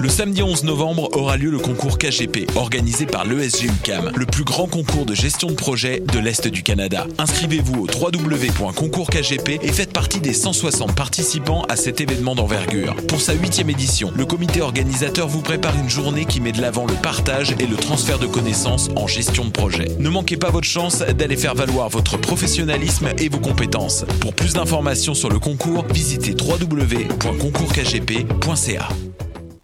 Le samedi 11 novembre aura lieu le concours KGP, organisé par l'ESG UCAM, le plus grand concours de gestion de projet de l'Est du Canada. Inscrivez-vous au www.concourskgp et faites partie des 160 participants à cet événement d'envergure. Pour sa huitième édition, le comité organisateur vous prépare une journée qui met de l'avant le partage et le transfert de connaissances en gestion de projet. Ne manquez pas votre chance d'aller faire valoir votre professionnalisme et vos compétences. Pour plus d'informations sur le concours, visitez www.concourskgp.ca.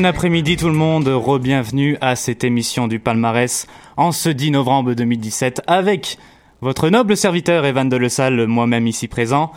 Bon après-midi tout le monde, re-bienvenue à cette émission du palmarès en ce 10 novembre 2017 avec votre noble serviteur Evan de Le Salle, moi-même ici présent.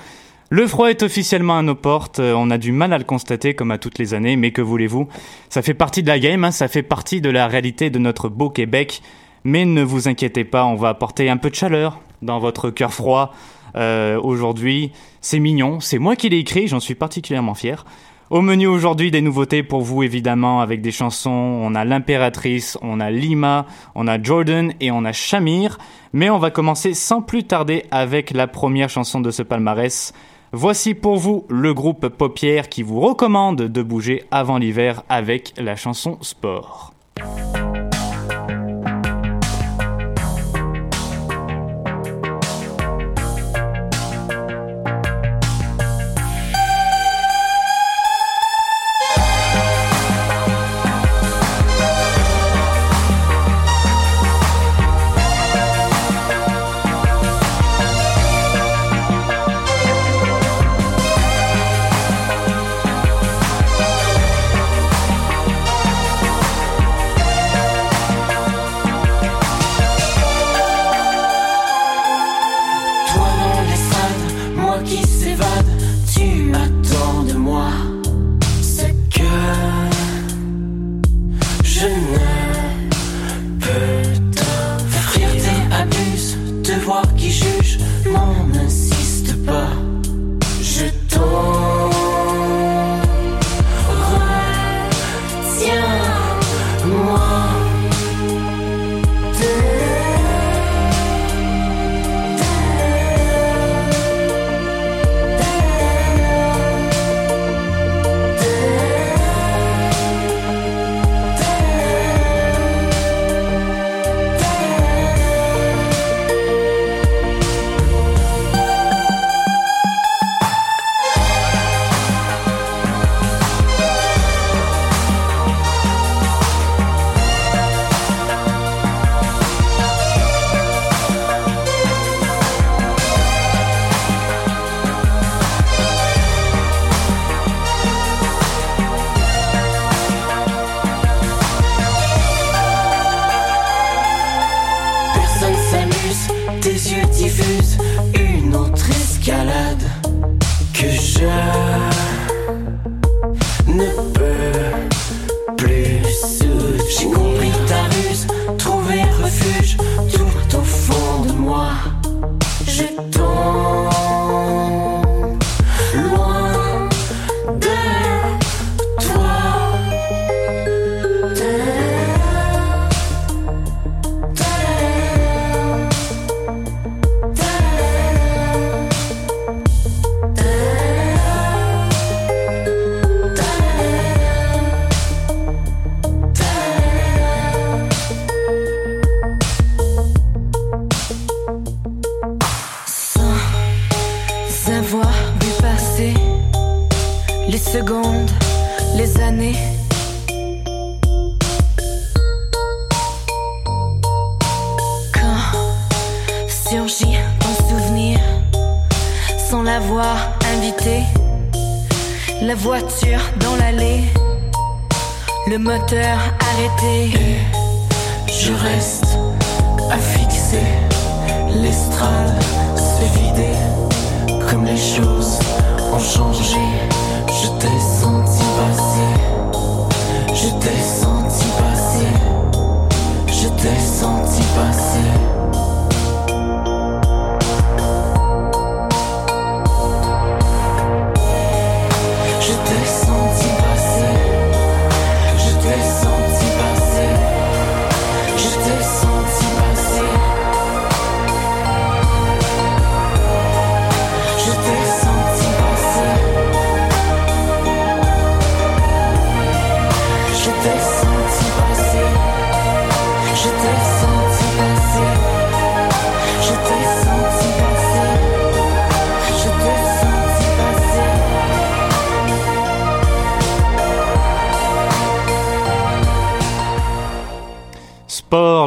Le froid est officiellement à nos portes, on a du mal à le constater comme à toutes les années, mais que voulez-vous? Ça fait partie de la game, hein, ça fait partie de la réalité de notre beau Québec, mais ne vous inquiétez pas, on va apporter un peu de chaleur dans votre cœur froid euh, aujourd'hui. C'est mignon, c'est moi qui l'ai écrit, j'en suis particulièrement fier. Au menu aujourd'hui, des nouveautés pour vous évidemment avec des chansons. On a l'impératrice, on a Lima, on a Jordan et on a Shamir. Mais on va commencer sans plus tarder avec la première chanson de ce palmarès. Voici pour vous le groupe Paupière qui vous recommande de bouger avant l'hiver avec la chanson Sport.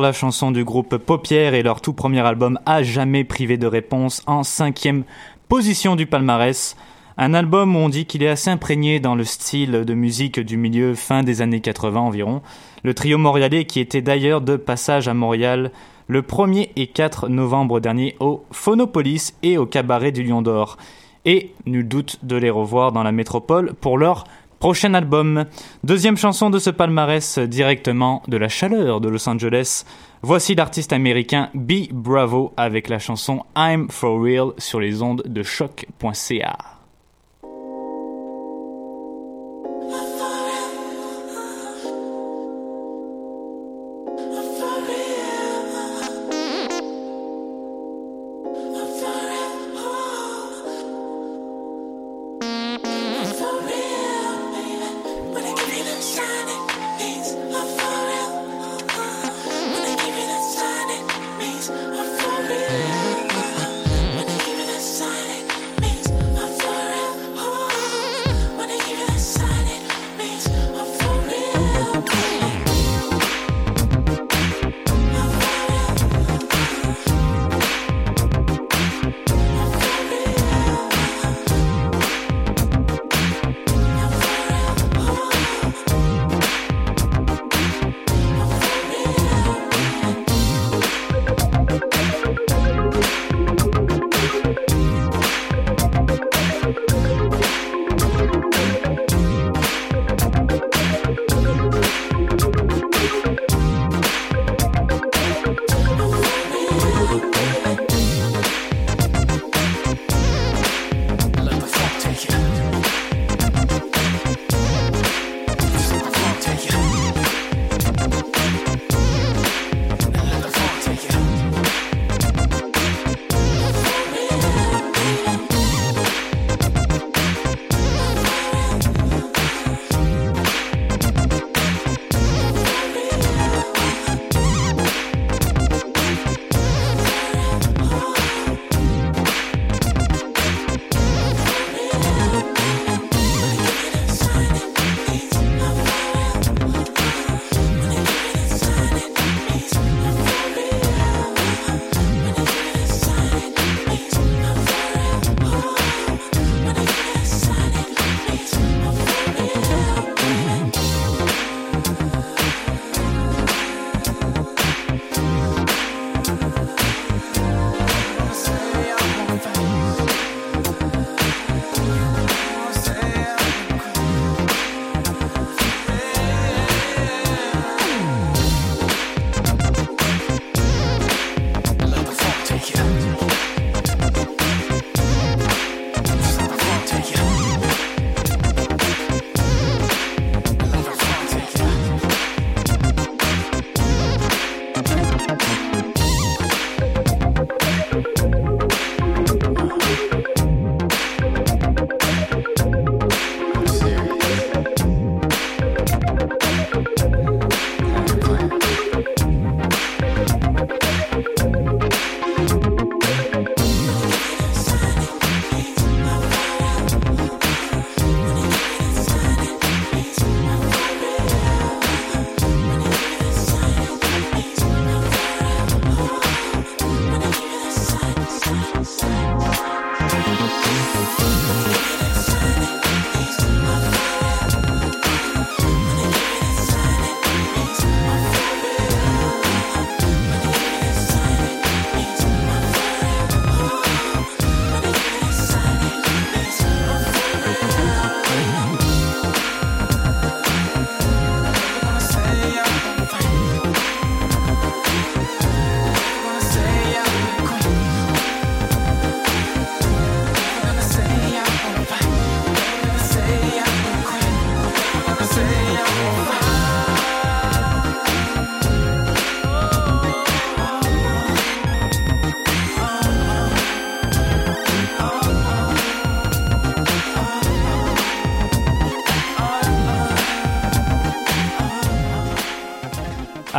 La chanson du groupe Paupières et leur tout premier album a jamais privé de réponse en cinquième position du palmarès. Un album où on dit qu'il est assez imprégné dans le style de musique du milieu fin des années 80 environ. Le trio montréalais qui était d'ailleurs de passage à Montréal le 1er et 4 novembre dernier au Phonopolis et au cabaret du Lion d'Or. Et nul doute de les revoir dans la métropole pour leur prochain album. Deuxième chanson de ce palmarès directement de la chaleur de Los Angeles. Voici l'artiste américain B. Bravo avec la chanson I'm For Real sur les ondes de choc.ca.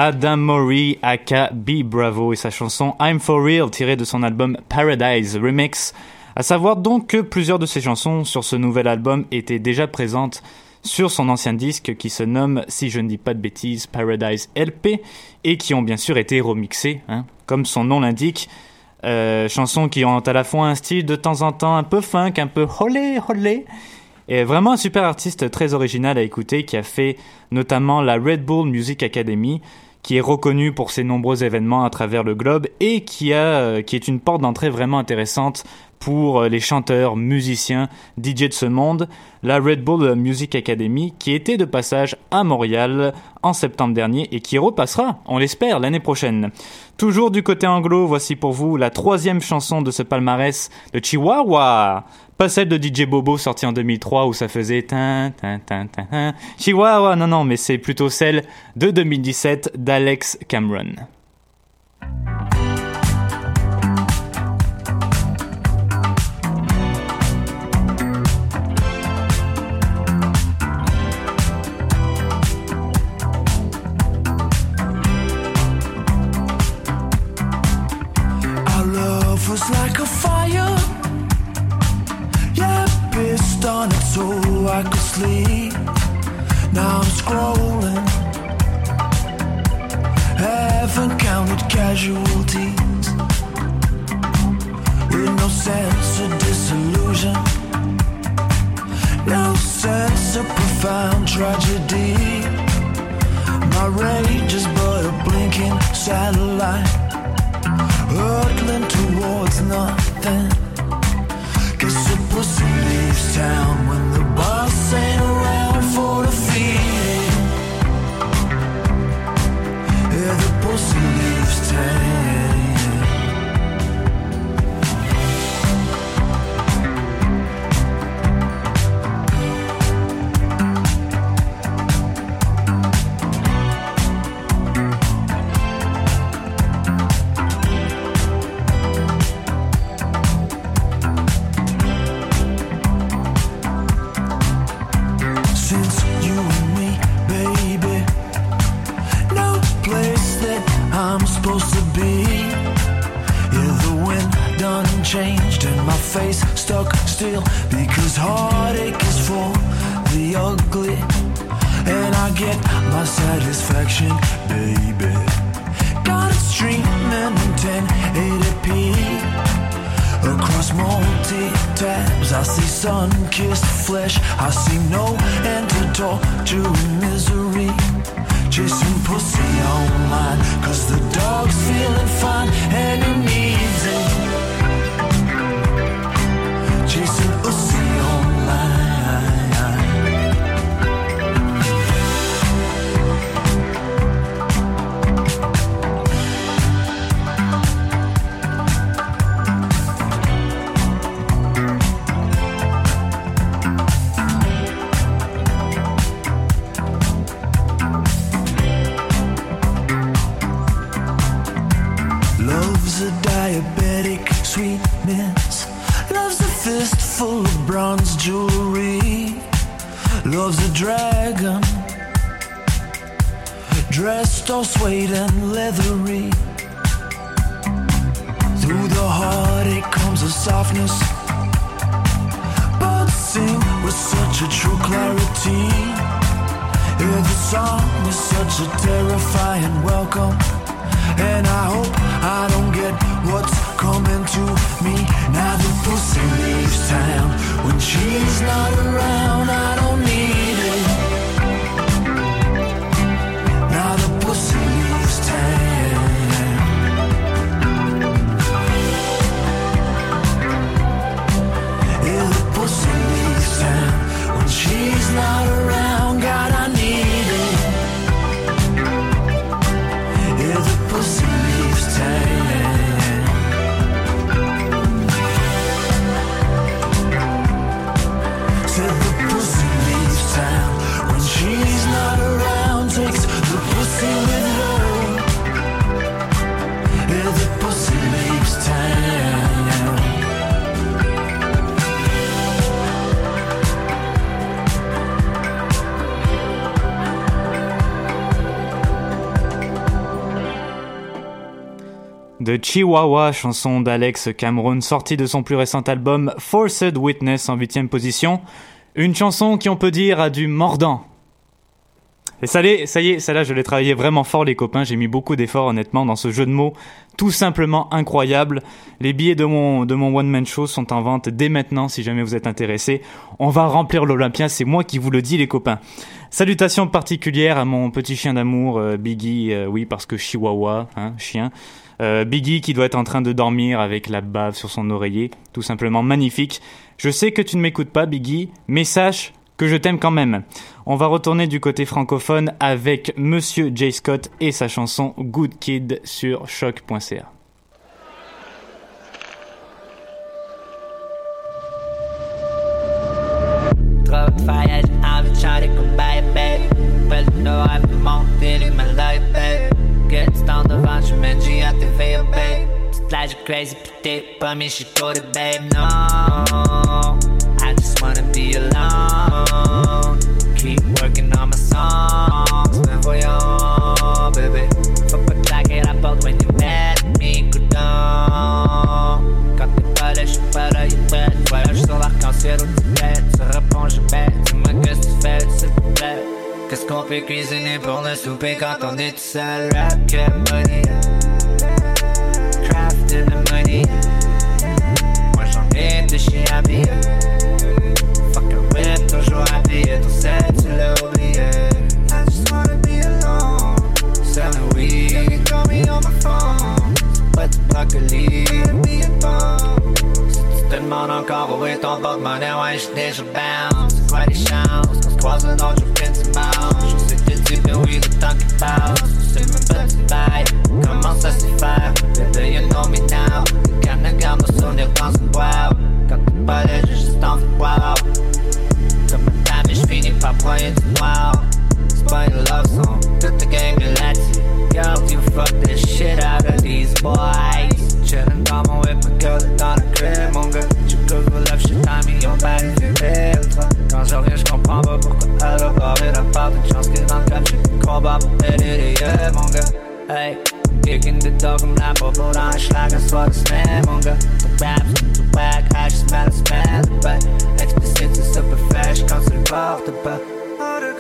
Adam Mori aka B Bravo et sa chanson I'm For Real tirée de son album Paradise Remix. À savoir donc que plusieurs de ses chansons sur ce nouvel album étaient déjà présentes sur son ancien disque qui se nomme, si je ne dis pas de bêtises, Paradise LP et qui ont bien sûr été remixées, hein, comme son nom l'indique. Euh, chansons qui ont à la fois un style de temps en temps un peu funk, un peu holé holé, et vraiment un super artiste très original à écouter qui a fait notamment la Red Bull Music Academy, qui est reconnu pour ses nombreux événements à travers le globe et qui euh, qui est une porte d'entrée vraiment intéressante pour euh, les chanteurs, musiciens, DJ de ce monde, la Red Bull Music Academy qui était de passage à Montréal en septembre dernier et qui repassera, on l'espère, l'année prochaine. Toujours du côté anglo, voici pour vous la troisième chanson de ce palmarès de Chihuahua. Pas celle de DJ Bobo sortie en 2003 où ça faisait tin, tin, tin, tin. Chihuahua, non, non, mais c'est plutôt celle de 2017 d'Alex Cameron. Sleep. Now I'm scrolling. Haven't counted casualties. With no sense of disillusion. No sense of profound tragedy. My rage is but a blinking satellite hurtling towards nothing. Guess the pussy leaves town when the boss still because heartache is for the ugly. And I get my satisfaction, baby. Got it streaming in 1080p. Across multi tabs, I see sun kissed flesh. I see no end to torture and misery. Chasing pussy online, cause the dog's feeling fine and he needs it. J'ai su aussi Chihuahua, chanson d'Alex Cameron, sortie de son plus récent album Forced Witness en huitième position. Une chanson qui on peut dire a du mordant. Et ça, ça y est, celle-là je l'ai travaillé vraiment fort les copains, j'ai mis beaucoup d'efforts honnêtement dans ce jeu de mots tout simplement incroyable. Les billets de mon, de mon one-man show sont en vente dès maintenant si jamais vous êtes intéressés. On va remplir l'Olympia, c'est moi qui vous le dis les copains. Salutations particulières à mon petit chien d'amour, euh, Biggie, euh, oui parce que Chihuahua, hein, chien. Euh, Biggie qui doit être en train de dormir avec la bave sur son oreiller, tout simplement magnifique. Je sais que tu ne m'écoutes pas Biggie, mais sache que je t'aime quand même. On va retourner du côté francophone avec Monsieur Jay Scott et sa chanson Good Kid sur choc.ca. Que tu t'en devant, je me dis à tes veilles baby Toute la j'ai crazy pis t'es pas mis chez côté babe No peut cuisiner pour le souper quand on est tout seul. Rap que money. Craft the money. Moi j'en ai de chez Abby. Fuck a whip, toujours habillé Ton set, tu l'as oublié. I just wanna be alone. Selling weed, you can call me on my phone. Pas du brocoli, be a bomb Si tu te demandes encore où est ton porte-monnaie Ouais, j'suis déjà bounce C'est quoi les chances qu'on se croise un autre qui passe C'est même pas du bail Comment ça Baby, you know me now. Le Canada, nos souvenirs dans une boîte Quand t'es pas là, j'ai juste envie de boire Comme un dame, je finis par broyer du noir C'est pas une love song. Toute la gang est là-dessus you fuck the shit out of these boys. Chillin' dans mon whip, ma girl dans le crib Mon gars, tu couvres love shit, time, ils ont pas les filtres Quand je reviens, je comprends pas pourquoi elle a barré la part Une chance que dans le club, j'ai plus combat pour aider les yeux, mon gars Hey, kicking the dog comme la bobo dans un schlag un soir de semaine, mon gars Ton rap, c'est tout whack, I just smell, smell the butt Explicite, c'est super fresh quand tu le portes pas Oh, de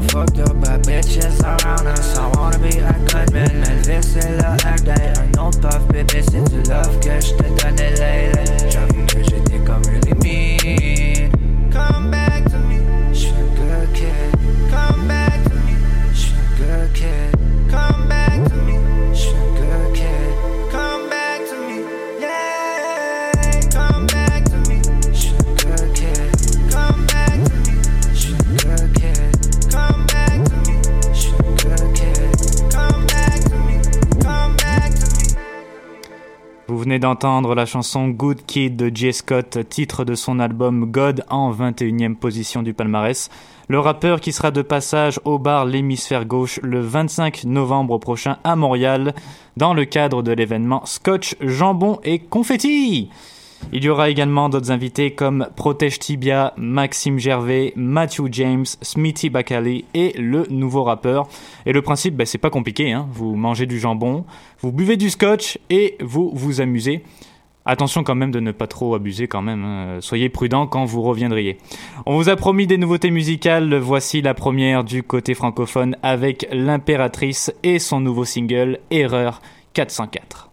all fucked up by bitches around us. I wanna be a good man, mais c'est le hack day. Un nom de puff, bébé, c'est du love que je t'ai donné d'entendre la chanson Good Kid de Jay Scott, titre de son album God en 21e position du palmarès. Le rappeur qui sera de passage au bar L'Hémisphère Gauche le 25 novembre prochain à Montréal dans le cadre de l'événement Scotch, Jambon et Confetti. Il y aura également d'autres invités comme Protège Tibia, Maxime Gervais, Matthew James, Smithy Bacali et le nouveau rappeur. Et le principe, ben, c'est pas compliqué, hein. vous mangez du jambon, vous buvez du scotch et vous vous amusez. Attention quand même de ne pas trop abuser quand même, hein. soyez prudents quand vous reviendriez. On vous a promis des nouveautés musicales, voici la première du côté francophone avec l'impératrice et son nouveau single Erreur 404.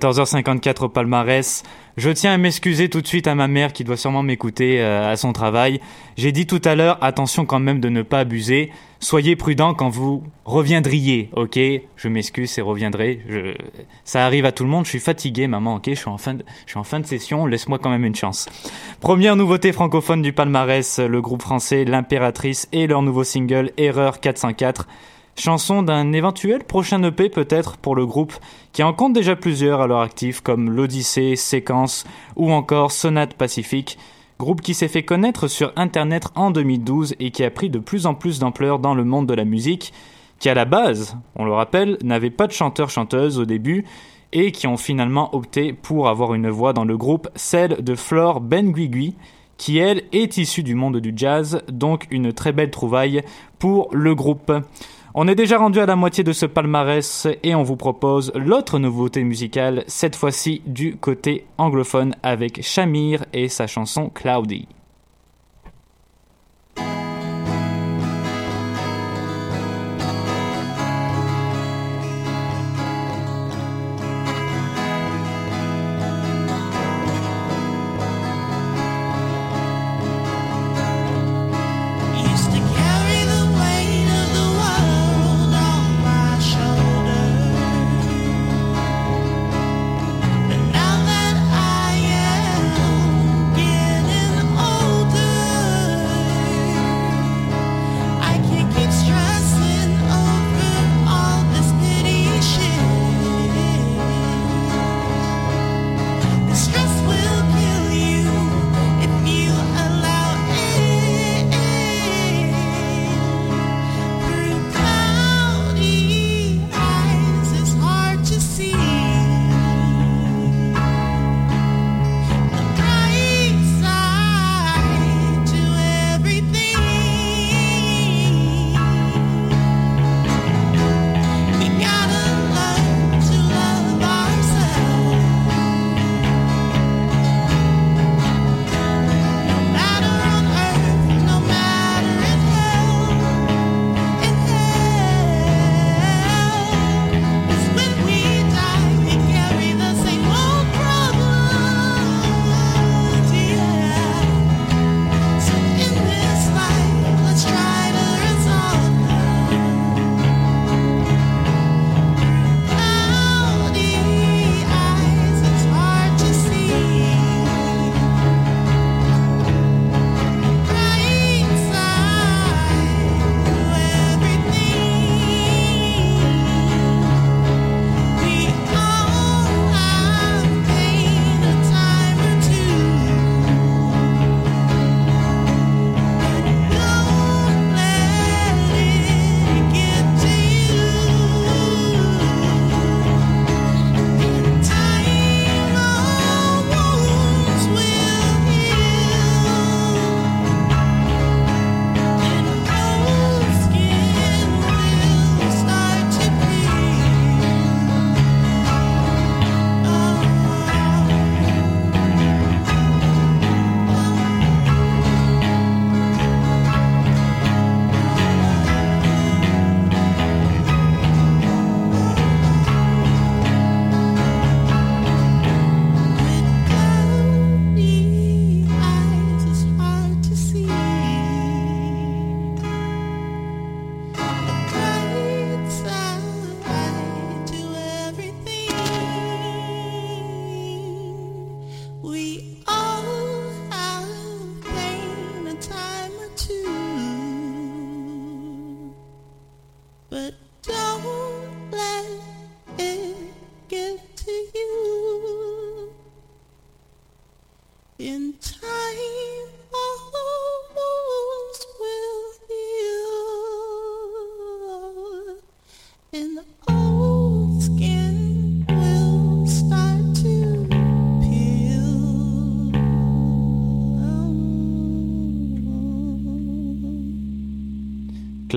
14h54 au palmarès. Je tiens à m'excuser tout de suite à ma mère qui doit sûrement m'écouter euh, à son travail. J'ai dit tout à l'heure, attention quand même de ne pas abuser. Soyez prudent quand vous reviendriez, ok? Je m'excuse, c'est reviendrai. Ça arrive à tout le monde, je suis fatigué, maman, ok? Je suis en fin de, je suis en fin de session, laisse-moi quand même une chance. Première nouveauté francophone du palmarès, le groupe français L'Impératrice et leur nouveau single Erreur 404 chanson d'un éventuel prochain EP peut-être pour le groupe qui en compte déjà plusieurs à leur actif comme l'Odyssée, Séquence ou encore Sonate Pacifique, groupe qui s'est fait connaître sur internet en 2012 et qui a pris de plus en plus d'ampleur dans le monde de la musique, qui à la base, on le rappelle, n'avait pas de chanteur-chanteuse au début et qui ont finalement opté pour avoir une voix dans le groupe, celle de Flore Benguigui, qui elle est issue du monde du jazz, donc une très belle trouvaille pour le groupe. On est déjà rendu à la moitié de ce palmarès et on vous propose l'autre nouveauté musicale, cette fois-ci du côté anglophone avec Shamir et sa chanson Cloudy.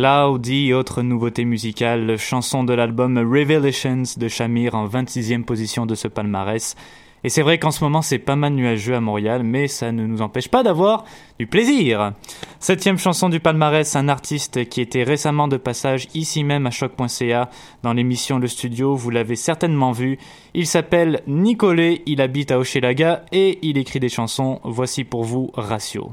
Cloudy, autre nouveauté musicale, chanson de l'album Revelations de Shamir en 26e position de ce palmarès. Et c'est vrai qu'en ce moment c'est pas mal nuageux à Montréal, mais ça ne nous empêche pas d'avoir du plaisir. Septième chanson du palmarès, un artiste qui était récemment de passage ici même à choc.ca dans l'émission Le Studio, vous l'avez certainement vu. Il s'appelle Nicolet, il habite à Hochelaga et il écrit des chansons. Voici pour vous Ratio.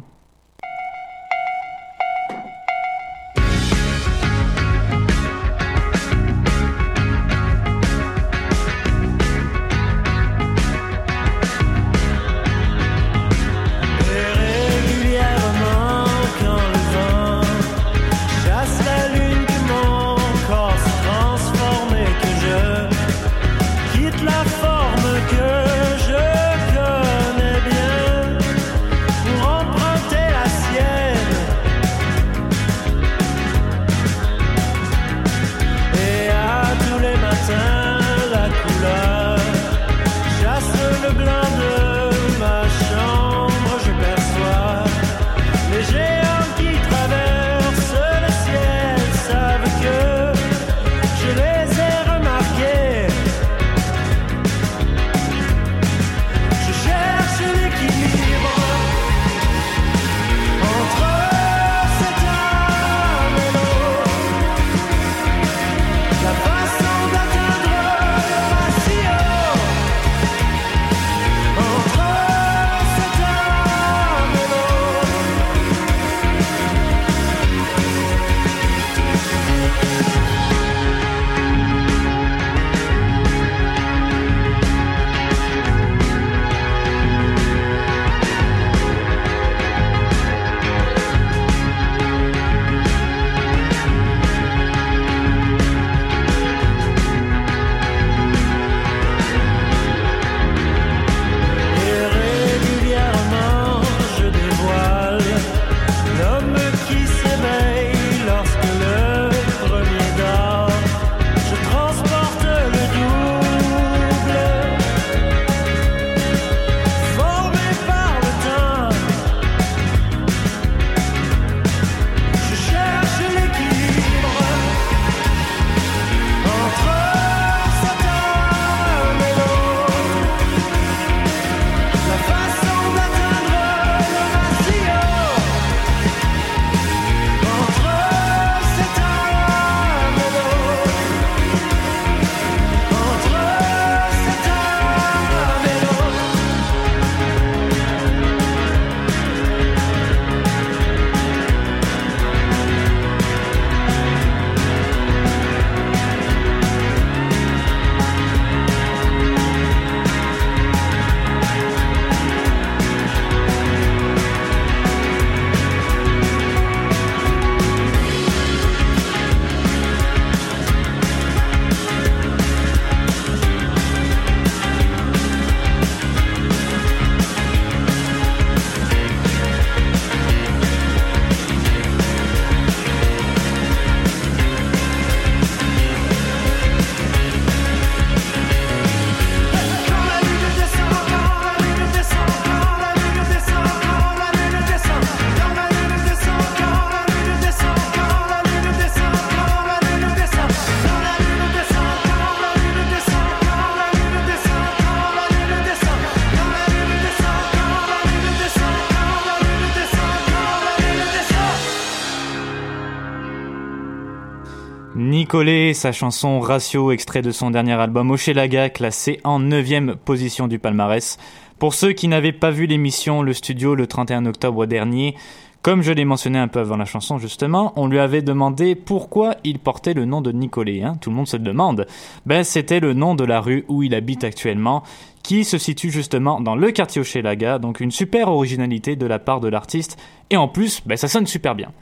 Nicolet, sa chanson Ratio, extrait de son dernier album Hochelaga, classé en 9 position du palmarès. Pour ceux qui n'avaient pas vu l'émission Le Studio le 31 octobre dernier, comme je l'ai mentionné un peu avant la chanson justement, on lui avait demandé pourquoi il portait le nom de Nicolet. Hein, tout le monde se le demande. Ben, c'était le nom de la rue où il habite actuellement, qui se situe justement dans le quartier Hochelaga, donc une super originalité de la part de l'artiste. Et en plus, ben, ça sonne super bien.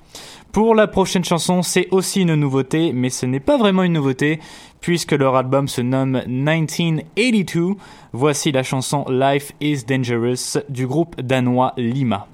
Pour la prochaine chanson, c'est aussi une nouveauté, mais ce n'est pas vraiment une nouveauté, puisque leur album se nomme 1982. Voici la chanson Life is Dangerous du groupe danois Lima.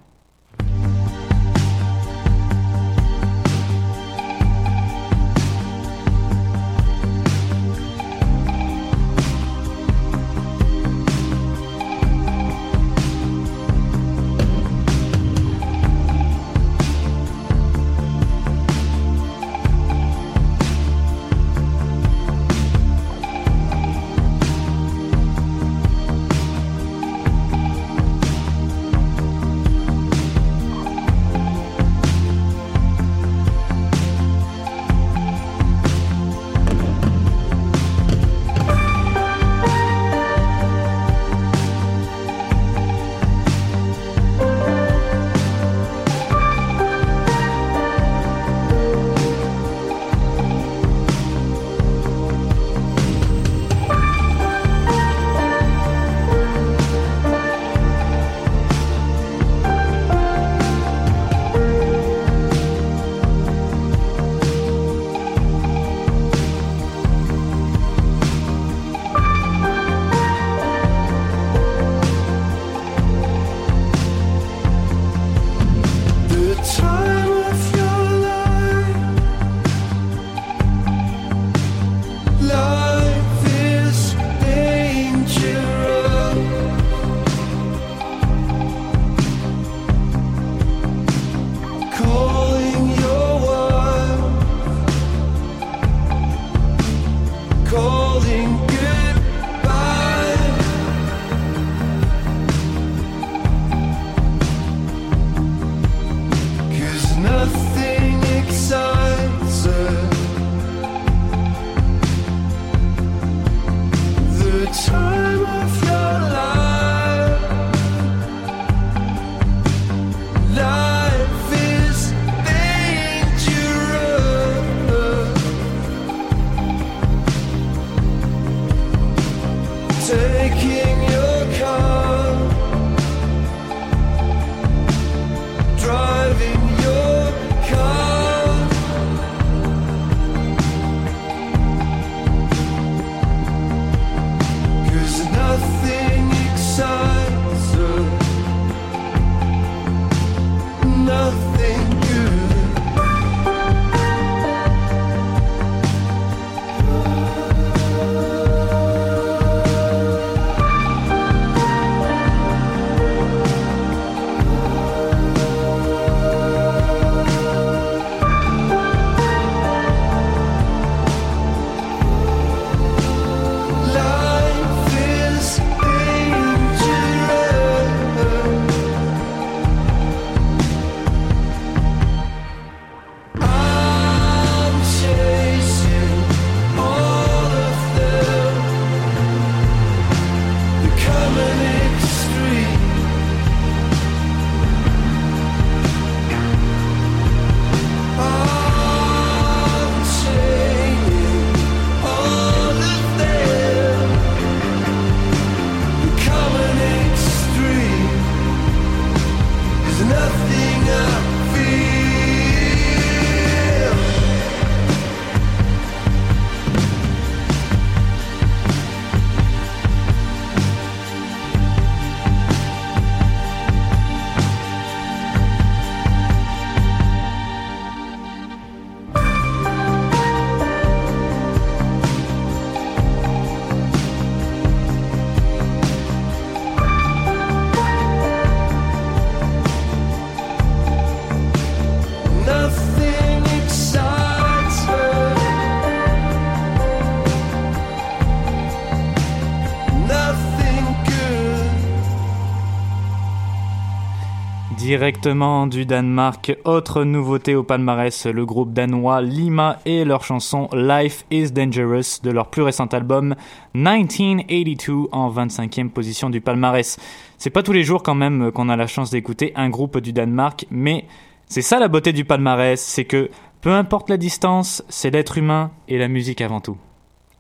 Directement du Danemark, autre nouveauté au palmarès, le groupe danois Lima et leur chanson Life is Dangerous de leur plus récent album 1982 en 25e position du palmarès. C'est pas tous les jours quand même qu'on a la chance d'écouter un groupe du Danemark, mais c'est ça la beauté du palmarès, c'est que peu importe la distance, c'est l'être humain et la musique avant tout.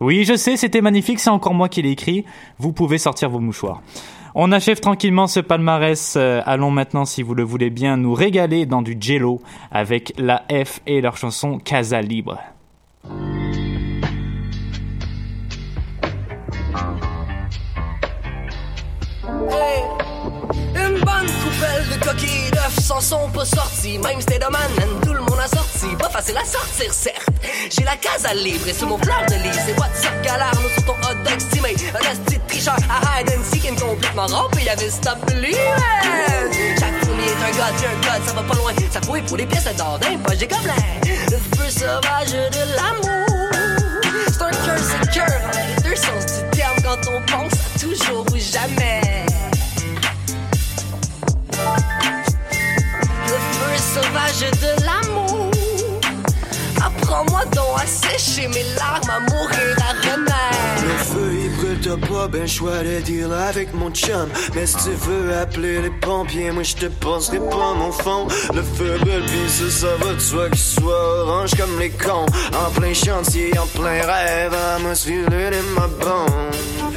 Oui, je sais, c'était magnifique, c'est encore moi qui l'ai écrit, vous pouvez sortir vos mouchoirs. On achève tranquillement ce palmarès. Euh, allons maintenant, si vous le voulez bien, nous régaler dans du jello avec la F et leur chanson Casa Libre. Sont pas sortis. Même c'était de man, tout le monde a sorti. Pas facile à sortir, certes. J'ai la case à libre et sur mon fleur de lis. C'est WhatsApp galère, nous sur ton hot dog stimé. Un esti de tricheur à hide and seek, complètement rempli. Y'avait stop lui, Chaque fourmi est un tu un gars, ça va pas loin. Ça fouille pour les pièces d'or d'un poche des gobelins. Le feu sauvage de l'amour. C'est un cœur, c'est cœur. Les deux sens du terme quand on pense à toujours ou jamais. Sauvage de l'amour. Apprends-moi donc à sécher mes larmes, à mourir à renaître. Le feu il brûle, t'as pas ben choix de deal avec mon chum. Mais si tu veux appeler les pompiers, moi je te passerai pas mon fond. Le feu brûle, pis ça, ça va de soi qu'il soit orange comme les cons. En plein chantier, en plein rêve, atmosphère de ma bombe.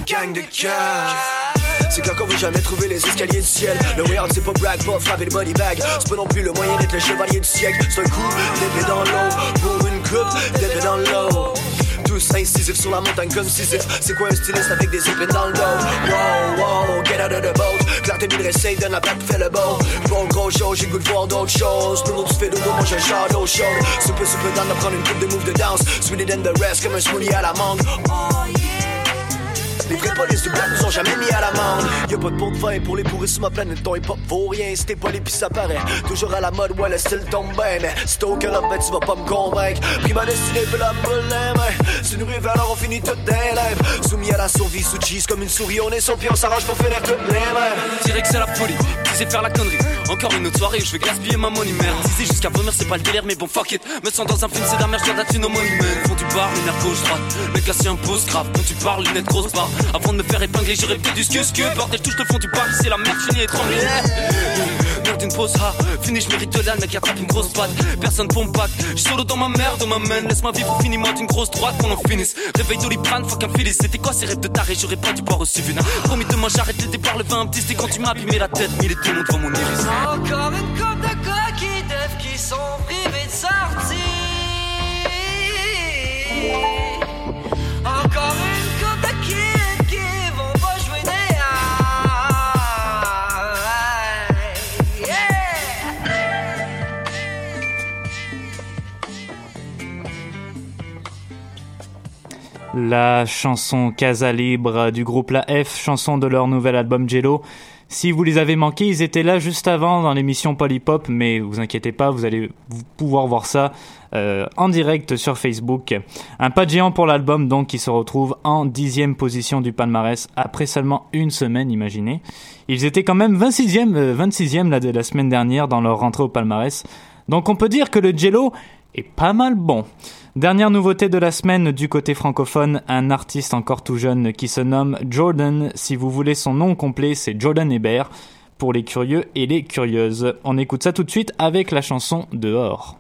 Gang de cœur. C'est qu'on veut jamais trouver les escaliers du ciel. Le out, c'est pas brag, pas frapper le body bag. C'est pas non plus le moyen d'être le chevalier du siècle. C'est un coup d'épée dans l'eau. Pour une coupe d'épée dans l'eau. Tous incisifs sur la montagne comme Sisyphe. C'est quoi un styliste avec des épées dans le dos? Wow, wow, get out of the boat. Clarté mille récits, donne la plaque, fais le beau. Bon, gros show, j'ai goût de voir d'autres choses. Nous, tu fais de nous, mange un char d'eau chaude. Soupe, soupe, dans de prendre une coupe de move de danse. Sweeter than the rest, comme un smoothie à la mangue. Oh, yeah. Les vrais polices du bloc nous ont jamais mis à l'amende. Y'a pas de vin pour les bourrer sur ma planète. Ton hip-hop vaut rien. Si t'es pas les pis ça paraît. Toujours à la mode, ouais, le style tombe bien. Mais si t'es au cœur, ben tu vas pas me convaincre. Pris ma destinée, puis la mains. C'est une rive, alors on finit toutes des lèvres. Soumis à la survie, sous cheese comme une souris. On est son pied, on s'arrange pour finir toutes les. Dirais que c'est la folie, qui sait faire la connerie? Encore une autre soirée, je vais gaspiller ma money merde. Disais jusqu'à vomir, c'est pas le délire, mais bon, fuck it. Me sens dans un film, c'est la merde, je dois une homonyme. Font du bar, lunettes gauche, droite. Le gars, c'est un pose grave. Quand tu parles, lunettes grosse Avant de me faire épingler, j'aurais peut-être du scu. Bordel, touche le fond du parc, c'est la merde, finie étranglée. Merde d'une pause, ha. Fini, je mérite de l'âne, mec, attrape une grosse patte. Personne pour me. Je solo dans ma merde, ma main. Laisse-moi vivre, finis-moi d'une grosse droite qu'on en finisse. Réveil doliprane, fuck un filis. C'était quoi ces rêves de taré? J'aurais pas dû boire aussi vina. Promis demain, j'arrête de départ le vin. Un petit c'était quand tu m'as abîmé la tête. Mille et tout le monde devant mon iris. Encore une coupe de coquilles qui sont La chanson Casa Libre du groupe La F, chanson de leur nouvel album Jello. Si vous les avez manqués, ils étaient là juste avant dans l'émission Polypop, mais vous inquiétez pas, vous allez pouvoir voir ça euh, en direct sur Facebook. Un pas de géant pour l'album donc qui se retrouve en dixième position du palmarès après seulement une semaine, imaginez. Ils étaient quand même 26e, euh, 26e la, la semaine dernière dans leur rentrée au palmarès. Donc on peut dire que le Jello est pas mal bon. Dernière nouveauté de la semaine du côté francophone, un artiste encore tout jeune qui se nomme Jordan. Si vous voulez son nom complet, c'est Jordan Hébert. Pour les curieux et les curieuses. On écoute ça tout de suite avec la chanson Dehors.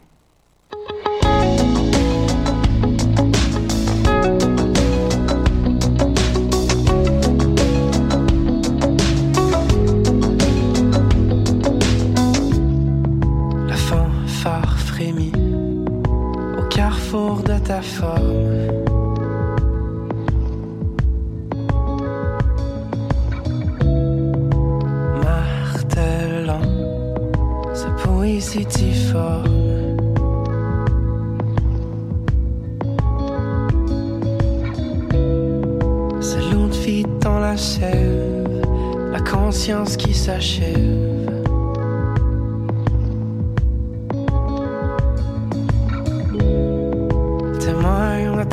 Carrefour de ta forme. Martelant sa poésie difforme. C'est l'eau de vie dans la sève, la conscience qui s'achève.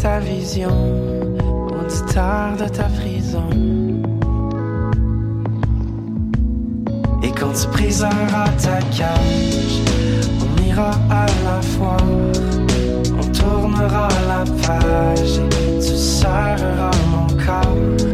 Ta vision, auditeur de ta prison. Et quand tu briseras ta cage, on ira à la foire, on tournera la page et tu serreras mon corps.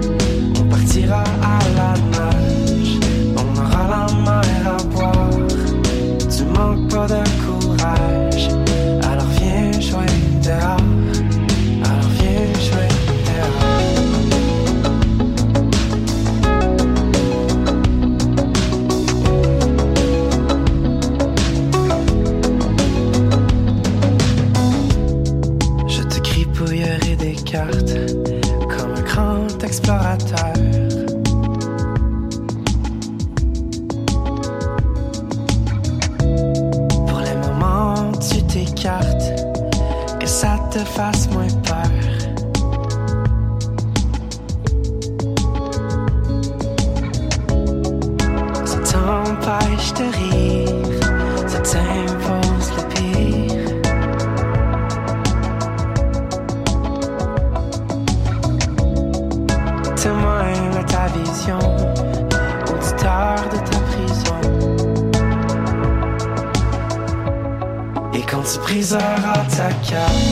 Briseras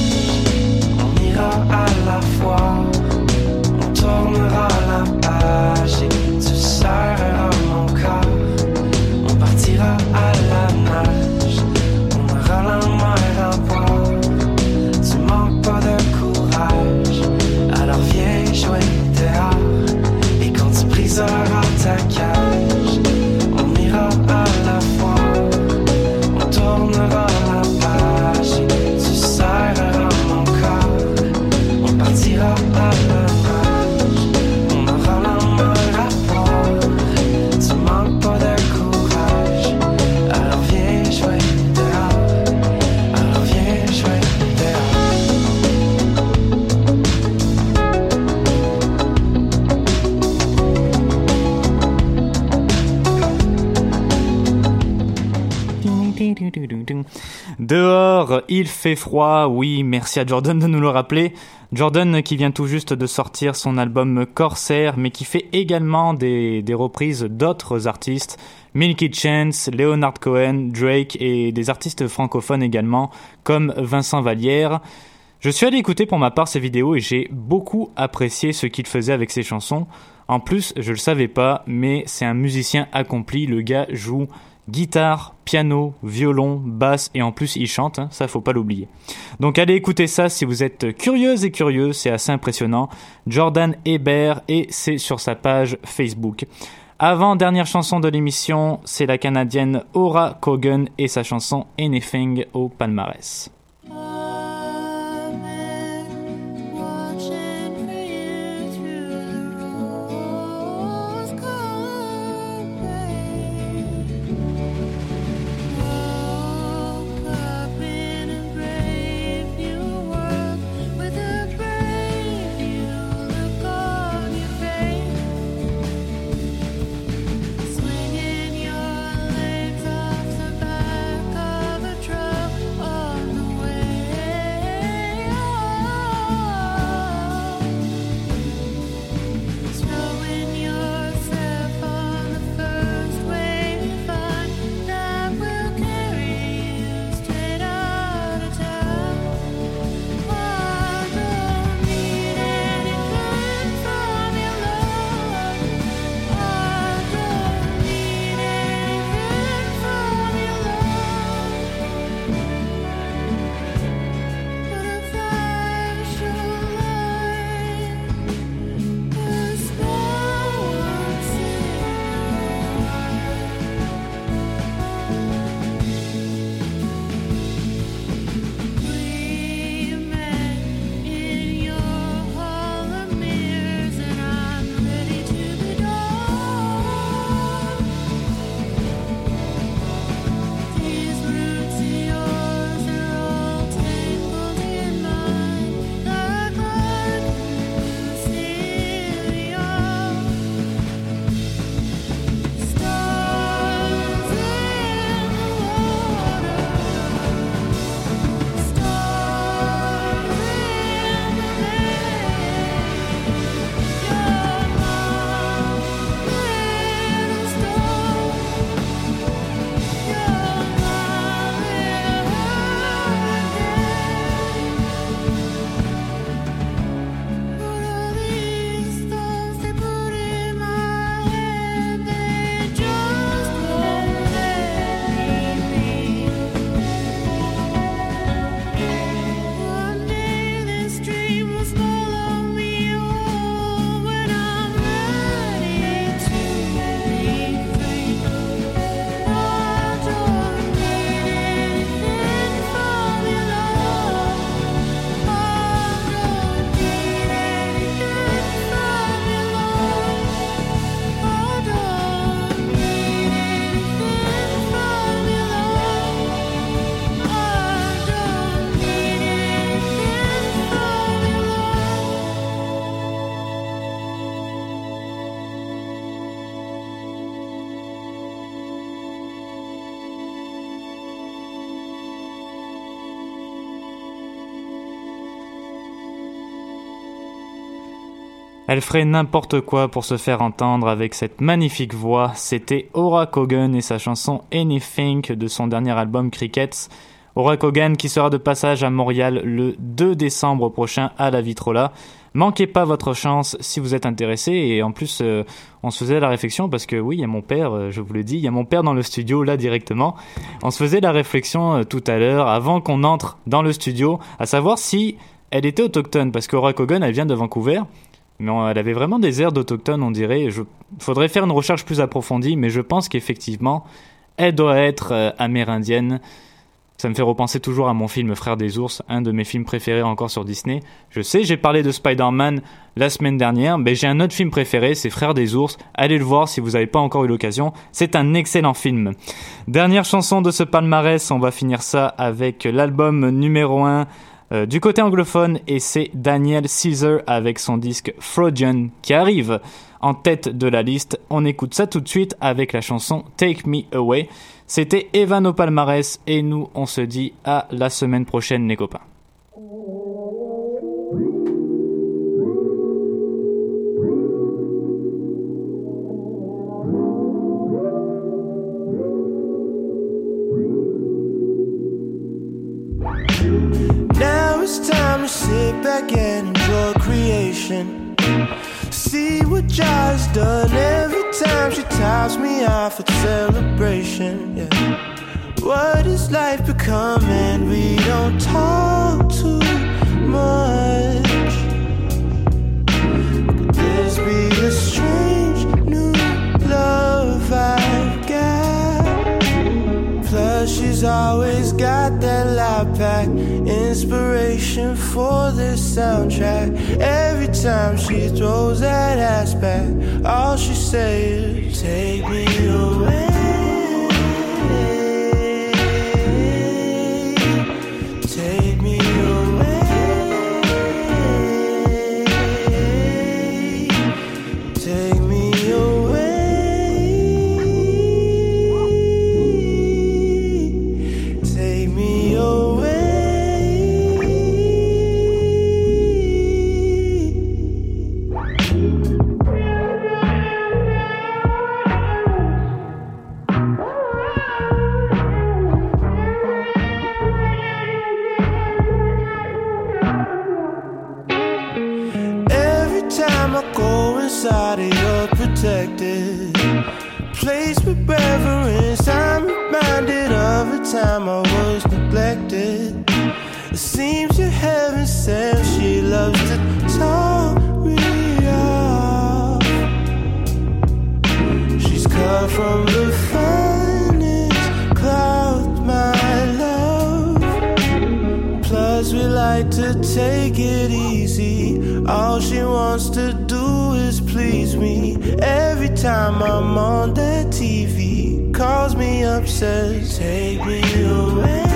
Il fait froid, oui, merci à Jordan de nous le rappeler. Jordan qui vient tout juste de sortir son album Corsair, mais qui fait également des, reprises d'autres artistes, Milky Chance, Leonard Cohen, Drake et des artistes francophones également, comme Vincent Vallière. Je suis allé écouter pour ma part ses vidéos et j'ai beaucoup apprécié ce qu'il faisait avec ses chansons. En plus, je le savais pas, mais c'est un musicien accompli, le gars joue guitare, piano, violon, basse et en plus il chante, hein, ça faut pas l'oublier. Donc allez écouter ça si vous êtes curieuse et curieux, c'est assez impressionnant. Jordan Hébert et c'est sur sa page Facebook. Avant dernière chanson de l'émission, c'est la canadienne Aura Cogan et sa chanson Anything au palmarès. Elle ferait n'importe quoi pour se faire entendre avec cette magnifique voix. C'était Aura Kogan et sa chanson Anything de son dernier album Crickets. Aura Kogan qui sera de passage à Montréal le 2 décembre prochain à la Vitrola. Manquez pas votre chance si vous êtes intéressé et en plus euh, on se faisait la réflexion parce que oui il y a mon père euh, je vous le dis il y a mon père dans le studio là directement on se faisait la réflexion euh, tout à l'heure avant qu'on entre dans le studio à savoir si elle était autochtone parce qu'Aura Kogan elle vient de Vancouver mais elle avait vraiment des airs d'autochtone, on dirait. Je faudrait faire une recherche plus approfondie, mais je pense qu'effectivement, elle doit être euh, amérindienne. Ça me fait repenser toujours à mon film Frères des ours, un de mes films préférés encore sur Disney. Je sais, j'ai parlé de Spider-Man la semaine dernière, mais j'ai un autre film préféré, c'est Frères des ours. Allez le voir si vous n'avez pas encore eu l'occasion. C'est un excellent film. Dernière chanson de ce palmarès, on va finir ça avec l'album numéro 1 euh, du côté anglophone et c'est Daniel Caesar avec son disque Freudian qui arrive en tête de la liste. On écoute ça tout de suite avec la chanson Take Me Away. C'était Evan au palmarès et nous on se dit à la semaine prochaine les copains. Sit back and enjoy creation. See what Jai's done every time she tops me off at celebration. Yeah. What is life becoming? We don't talk too much. Could this be a strange new love I've got? Plus, she's always got that loud pack inspiration for this soundtrack. Every time she throws that ass back, all she says is, Take me away. Place with reverence, I'm reminded of a time I was neglected. It seems your heaven sent, she loves to talk me off. She's cut from the finest cloud, my love. Plus, we like to take it easy. All she wants to do me. Every time I'm on that TV, calls me up, says, Take me away.